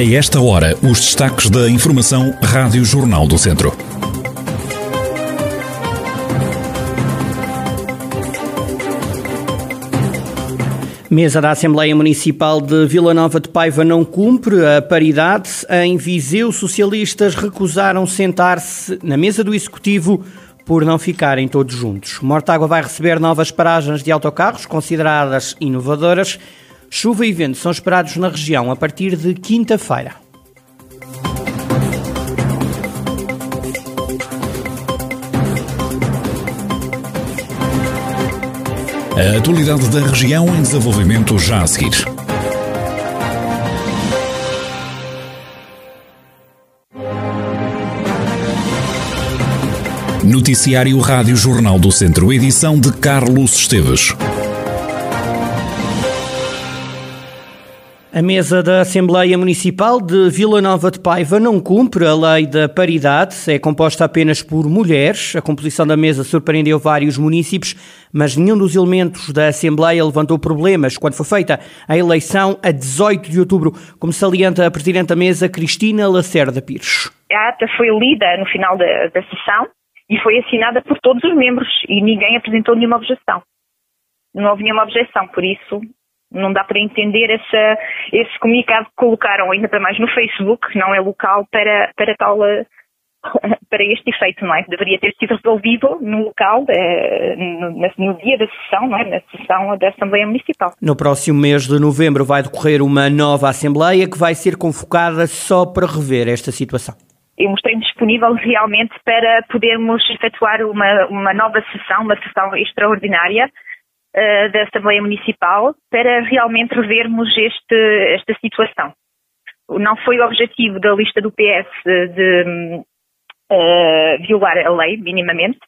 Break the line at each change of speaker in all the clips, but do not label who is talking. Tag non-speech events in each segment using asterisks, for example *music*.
A esta hora, os destaques da Informação Rádio Jornal do Centro.
Mesa da Assembleia Municipal de Vila Nova de Paiva não cumpre a paridade. Em Viseu, socialistas recusaram sentar-se na mesa do Executivo por não ficarem todos juntos. Mortágua vai receber novas paragens de autocarros consideradas inovadoras. Chuva e vento são esperados na região a partir de quinta-feira.
A atualidade da região em desenvolvimento já a seguir. Noticiário Rádio Jornal do Centro, edição de Carlos Esteves.
A mesa da Assembleia Municipal de Vila Nova de Paiva não cumpre a lei da paridade, é composta apenas por mulheres. A composição da mesa surpreendeu vários municípios, mas nenhum dos elementos da Assembleia levantou problemas quando foi feita a eleição a 18 de outubro, como salienta a Presidente da Mesa, Cristina Lacerda Pires.
A ata foi lida no final da, da sessão e foi assinada por todos os membros e ninguém apresentou nenhuma objeção. Não houve nenhuma objeção, por isso não dá para entender essa, esse comunicado que colocaram ainda para mais no Facebook, que não é local para, para tal eh, *laughs* para este efeito, não é? Deveria ter sido resolvido no local, eh, no, no, dia da sessão, não é? Na sessão da Assembleia Municipal.
No próximo mês de novembro vai decorrer uma nova Assembleia que vai ser convocada só para rever esta situação.
Eu mostrei-me disponível realmente para podermos efetuar uma, uma nova sessão, uma sessão extraordinária, uh, da Assembleia Municipal para realmente revermos este, esta situação. Não foi o objetivo da lista do PS de uh, violar a lei, minimamente.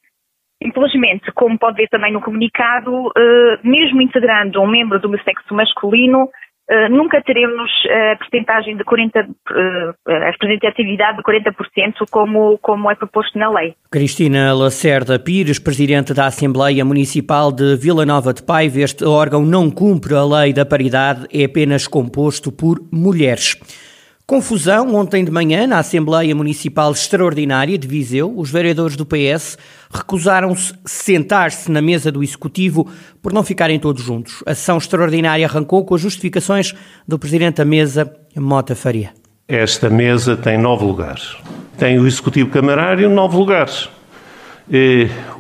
Infelizmente, como pode ver também no comunicado, uh, mesmo integrando um membro do sexo masculino, Uh, nunca teremos a percentagem de 40, uh, a representatividade de 40% como, como é proposto na lei.
Cristina Lacerda Pires, Presidente da Assembleia Municipal de Vila Nova de Paiva, este órgão não cumpre a lei da paridade, é apenas composto por mulheres. Confusão ontem de manhã na Assembleia Municipal Extraordinária de Viseu. Os vereadores do PS recusaram-se sentar-se na mesa do Executivo por não ficarem todos juntos. A sessão extraordinária arrancou com as justificações do Presidente da Mesa, Mota Faria.
Esta mesa tem nove lugares. Tem o Executivo Camarário nove lugares.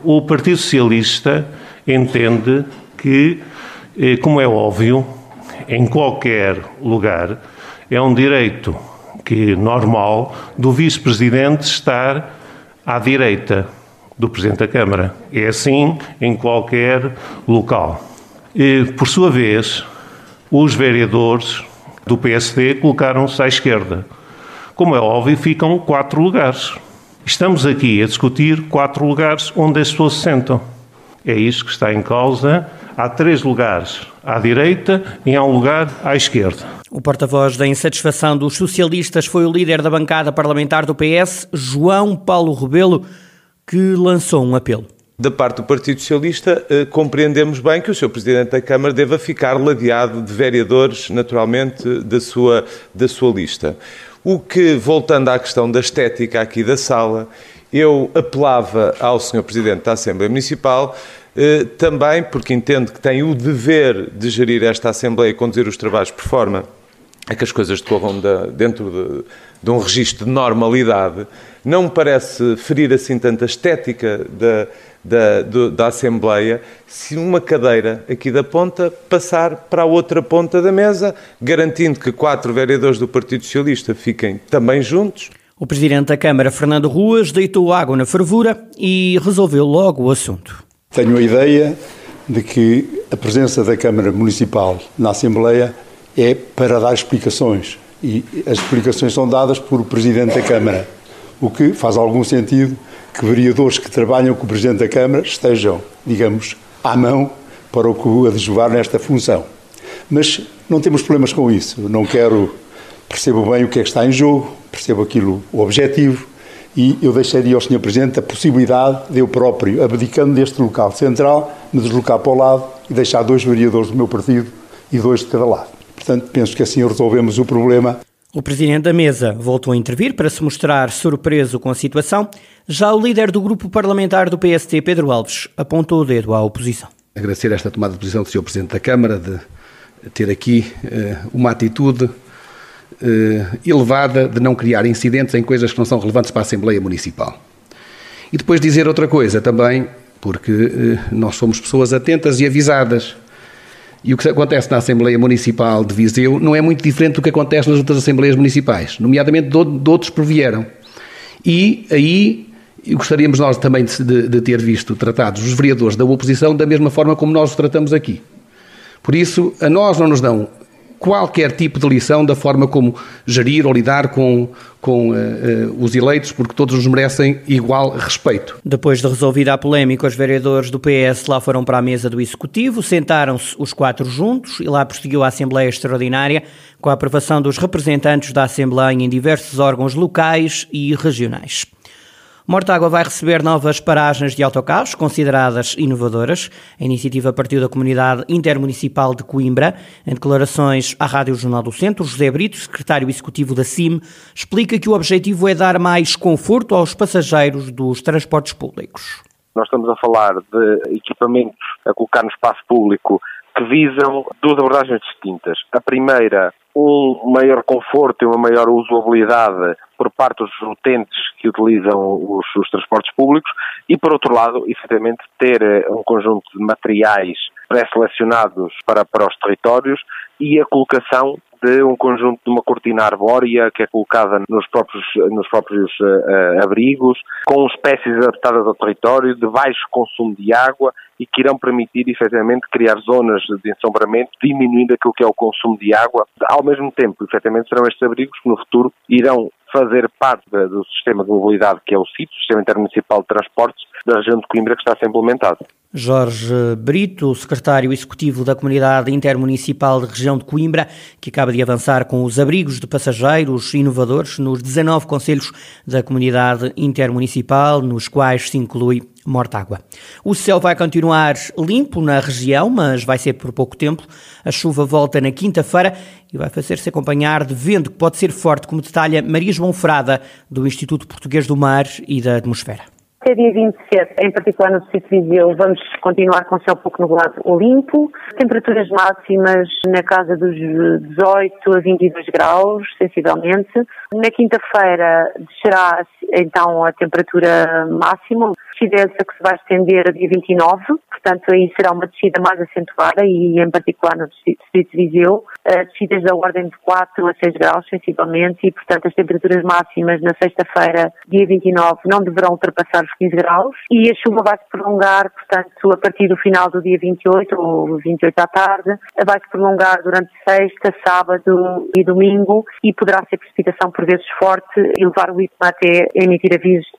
O Partido Socialista entende que, como é óbvio, em qualquer lugar é um direito que normal do vice-presidente estar à direita do presidente da Câmara. É assim em qualquer local. E, por sua vez, os vereadores do PSD colocaram-se à esquerda. Como é óbvio, ficam quatro lugares. Estamos aqui a discutir quatro lugares onde as pessoas se sentam. É isso que está em causa. Há três lugares à direita e há um lugar à esquerda.
O porta-voz da insatisfação dos socialistas foi o líder da bancada parlamentar do PS, João Paulo Rebelo, que lançou um apelo.
Da parte do Partido Socialista, eh, compreendemos bem que o Sr. Presidente da Câmara deva ficar ladeado de vereadores, naturalmente, da sua, da sua lista. O que, voltando à questão da estética aqui da sala, eu apelava ao Sr. Presidente da Assembleia Municipal eh, também porque entendo que tem o dever de gerir esta Assembleia e conduzir os trabalhos por forma a que as coisas decorram de, dentro de, de, um registro de normalidade, não me parece ferir assim tanta estética da, da, da Assembleia se uma cadeira aqui da ponta passar para a outra ponta da mesa, garantindo que quatro vereadores do Partido Socialista fiquem também juntos.
O Presidente da Câmara, Fernando Ruas, deitou água na fervura e resolveu logo o assunto.
Tenho a ideia de que a presença da Câmara Municipal na Assembleia é para dar explicações. E as explicações são dadas por o Presidente da Câmara, o que faz algum sentido que vereadores que trabalham com o Presidente da Câmara estejam, digamos, à mão para o que adjuvar nesta função. Mas não temos problemas com isso. Não quero. Percebo bem o que é que está em jogo, percebo aquilo, o objetivo, e eu deixaria ao Sr. Presidente a possibilidade de eu próprio, abdicando deste local central, me deslocar para o lado e deixar dois vereadores do meu partido e dois de cada lado. Portanto, penso que assim resolvemos o problema.
O presidente da mesa voltou a intervir para se mostrar surpreso com a situação. Já o líder do grupo parlamentar do PST, Pedro Alves, apontou o dedo à oposição.
Agradecer esta tomada de posição do Sr. Presidente da Câmara de ter aqui uh, uma atitude uh, elevada de não criar incidentes em coisas que não são relevantes para a Assembleia Municipal. E depois dizer outra coisa também, porque uh, nós somos pessoas atentas e avisadas. E o que acontece na Assembleia Municipal de Viseu não é muito diferente do que acontece nas outras Assembleias Municipais, nomeadamente de, outros por vieram. E aí gostaríamos nós também de, de, ter visto tratados os vereadores da oposição da mesma forma como nós os tratamos aqui. Por isso, a nós não nos dão qualquer tipo de lição da forma como gerir ou lidar com, com uh, uh, os eleitos, porque todos nos merecem igual respeito.
Depois de resolvida a polémica, os vereadores do PS lá foram para a mesa do Executivo, sentaram-se os quatro juntos e lá prosseguiu a Assembleia Extraordinária com a aprovação dos representantes da Assembleia em diversos órgãos locais e regionais. Mortágua vai receber novas paragens de autocarros consideradas inovadoras. A iniciativa partiu da comunidade intermunicipal de Coimbra. Em declarações à Rádio Jornal do Centro, José Brito, secretário executivo da CIM, explica que o objetivo é dar mais conforto aos passageiros dos transportes públicos.
Nós estamos a falar de equipamentos a colocar no espaço público que visam duas abordagens distintas. A primeira, um maior conforto e uma maior usabilidade por parte dos utentes que utilizam os, os transportes públicos e, por outro lado, efetivamente, ter eh, um conjunto de materiais pré-selecionados para, para os territórios e a colocação de um conjunto de uma cortina arbórea que é colocada nos próprios, nos próprios uh, abrigos, com espécies adaptadas ao território, de baixo consumo de água e que irão permitir efetivamente criar zonas de ensombramento, diminuindo aquilo que é o consumo de água. Ao mesmo tempo, efetivamente, serão estes abrigos que no futuro irão fazer parte do sistema de mobilidade que é o CIT, o Sistema Intermunicipal de Transportes, da região de Coimbra, que está a ser implementado.
Jorge Brito, secretário executivo da Comunidade Intermunicipal de Região de Coimbra, que acaba de avançar com os abrigos de passageiros inovadores nos 19 conselhos da Comunidade Intermunicipal, nos quais se inclui Mortágua. O céu vai continuar limpo na região, mas vai ser por pouco tempo. A chuva volta na quinta-feira e vai fazer-se acompanhar de vento que pode ser forte, como detalha Maria João Frada, do Instituto Português do Mar e da Atmosfera.
Até dia 27, em particular no Distrito de Viseu, vamos continuar com céu pouco nublado ou limpo. Temperaturas máximas na casa dos 18 a 22 graus, sensivelmente. Na quinta-feira descerá então a temperatura máxima, descida que se vai estender a dia 29, portanto aí será uma descida mais acentuada e em particular no Distrito de Viseu, descidas da ordem de 4 a 6 graus sensivelmente e portanto as temperaturas máximas na sexta-feira, dia 29, não deverão ultrapassar os 15 graus. E a chuva vai se prolongar, portanto a partir do final do dia 28 ou 28 à tarde, vai se prolongar durante sexta, sábado e domingo e poderá ser precipitação por vezes forte e levar o IPMA até emitir avisos de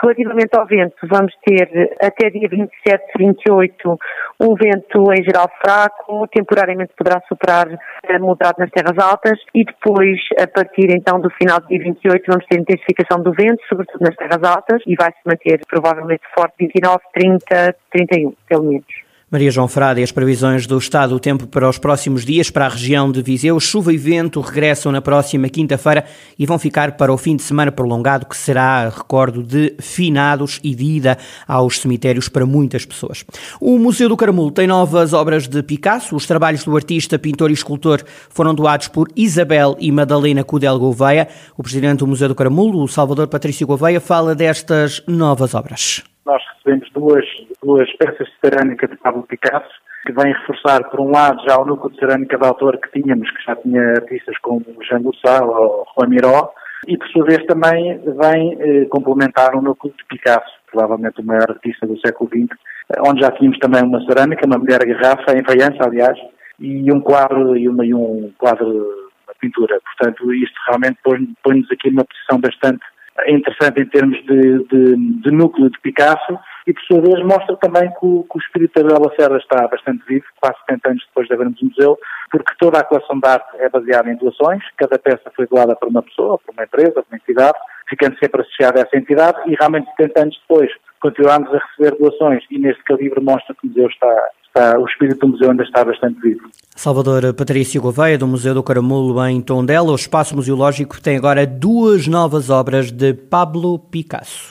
Relativamente ao vento, vamos ter até dia 27, 28 um vento em geral fraco, temporariamente poderá superar a moderado nas terras altas e depois, a partir então do final do dia 28, vamos ter intensificação do vento, sobretudo nas terras altas, e vai se manter provavelmente forte 29, 30, 31, pelo menos.
Maria João Frade e as previsões do estado do tempo para os próximos dias para a região de Viseu. Chuva e vento regressam na próxima quinta-feira e vão ficar para o fim de semana prolongado, que será, recordo, de finados e de ida aos cemitérios para muitas pessoas. O Museu do Caramulo tem novas obras de Picasso. Os trabalhos do artista, pintor e escultor foram doados por Isabel e Madalena Cudel Gouveia. O presidente do Museu do Caramulo, o Salvador Patrício Gouveia, fala destas novas obras
nós recebemos duas, duas peças de cerâmica de Pablo Picasso, que vêm reforçar, por um lado, já o núcleo de cerâmica de autor que tínhamos, que já tinha artistas como Jean Goussal ou Juan Miró, e por sua vez também vem eh, complementar o núcleo de Picasso, provavelmente o maior artista do século XX, onde já tínhamos também uma cerâmica, uma mulher garrafa, em faiança, aliás, e um quadro e, uma, e um quadro, uma pintura. Portanto, isto realmente põe-nos aqui numa posição bastante interessante em termos de, de, de, núcleo de Picasso e, por sua vez, mostra também que o, que o espírito da Bela Serra está bastante vivo, quase 70 anos depois de havermos um museu, porque toda a coleção de arte é baseada em doações, cada peça foi doada por uma pessoa, por uma empresa, por uma entidade, ficando sempre associada a essa entidade e realmente 70 anos depois continuamos a receber doações e neste calibre mostra que o museu está, está, o espírito do museu ainda está bastante vivo.
Salvador Patrício Gouveia, do Museu do Caramulo, em Tondela. O espaço museológico tem agora duas novas obras de Pablo Picasso.